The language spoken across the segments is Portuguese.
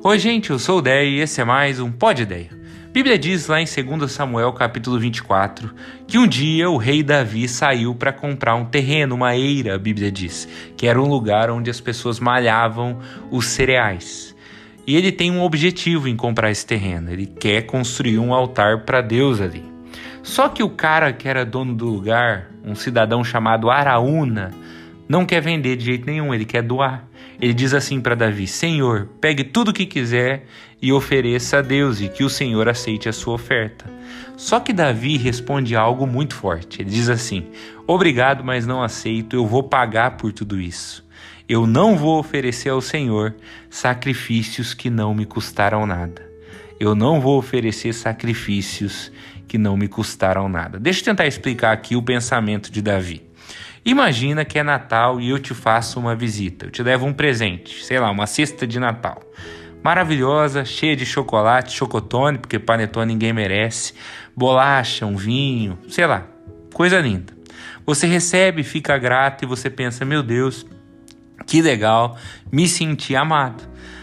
Oi, gente, eu sou o Deia e esse é mais um Pod Ideia. Bíblia diz lá em 2 Samuel capítulo 24 que um dia o rei Davi saiu para comprar um terreno, uma eira, a Bíblia diz, que era um lugar onde as pessoas malhavam os cereais. E ele tem um objetivo em comprar esse terreno, ele quer construir um altar para Deus ali. Só que o cara que era dono do lugar, um cidadão chamado Araúna, não quer vender de jeito nenhum, ele quer doar. Ele diz assim para Davi: Senhor, pegue tudo o que quiser e ofereça a Deus, e que o Senhor aceite a sua oferta. Só que Davi responde algo muito forte. Ele diz assim: Obrigado, mas não aceito, eu vou pagar por tudo isso. Eu não vou oferecer ao Senhor sacrifícios que não me custaram nada. Eu não vou oferecer sacrifícios que não me custaram nada. Deixa eu tentar explicar aqui o pensamento de Davi. Imagina que é Natal e eu te faço uma visita. Eu te levo um presente, sei lá, uma cesta de Natal. Maravilhosa, cheia de chocolate, chocotone, porque panetone ninguém merece, bolacha, um vinho, sei lá, coisa linda. Você recebe, fica grato e você pensa: meu Deus, que legal, me senti amado.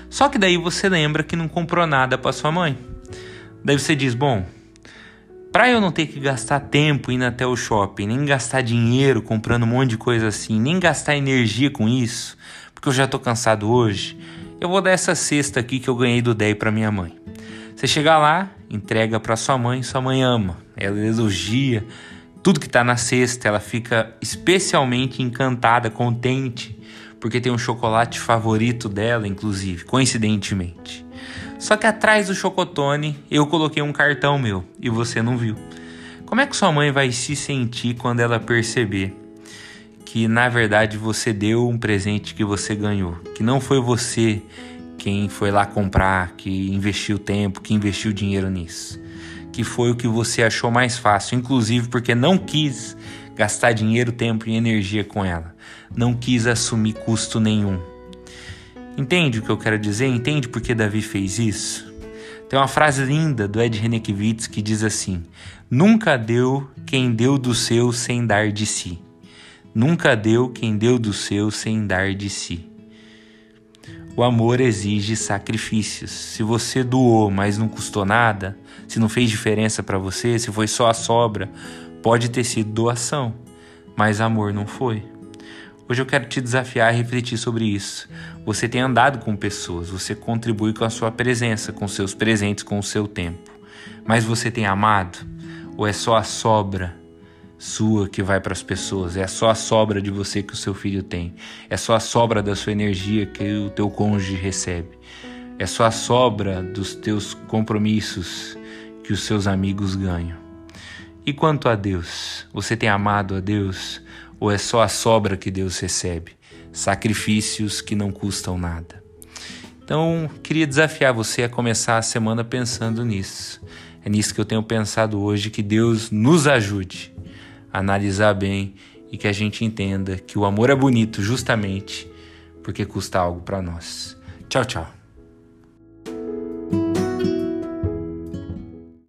Só que daí você lembra que não comprou nada para sua mãe. Daí você diz: bom, para eu não ter que gastar tempo indo até o shopping, nem gastar dinheiro comprando um monte de coisa assim, nem gastar energia com isso, porque eu já tô cansado hoje, eu vou dar essa cesta aqui que eu ganhei do DEI para minha mãe. Você chega lá, entrega para sua mãe, sua mãe ama, ela elogia tudo que tá na cesta, ela fica especialmente encantada, contente, porque tem um chocolate favorito dela, inclusive, coincidentemente. Só que atrás do chocotone eu coloquei um cartão meu e você não viu. Como é que sua mãe vai se sentir quando ela perceber que na verdade você deu um presente que você ganhou, que não foi você quem foi lá comprar, que investiu tempo, que investiu dinheiro nisso, que foi o que você achou mais fácil, inclusive porque não quis gastar dinheiro, tempo e energia com ela, não quis assumir custo nenhum Entende o que eu quero dizer? Entende por que Davi fez isso? Tem uma frase linda do Ed Renekiewicz que diz assim: Nunca deu quem deu do seu sem dar de si. Nunca deu quem deu do seu sem dar de si. O amor exige sacrifícios. Se você doou, mas não custou nada, se não fez diferença para você, se foi só a sobra, pode ter sido doação, mas amor não foi. Hoje eu quero te desafiar a refletir sobre isso. Você tem andado com pessoas, você contribui com a sua presença, com seus presentes, com o seu tempo. Mas você tem amado? Ou é só a sobra sua que vai para as pessoas? É só a sobra de você que o seu filho tem? É só a sobra da sua energia que o teu cônjuge recebe? É só a sobra dos teus compromissos que os seus amigos ganham? E quanto a Deus? Você tem amado a Deus? Ou é só a sobra que Deus recebe? Sacrifícios que não custam nada. Então, queria desafiar você a começar a semana pensando nisso. É nisso que eu tenho pensado hoje, que Deus nos ajude a analisar bem e que a gente entenda que o amor é bonito justamente porque custa algo para nós. Tchau, tchau.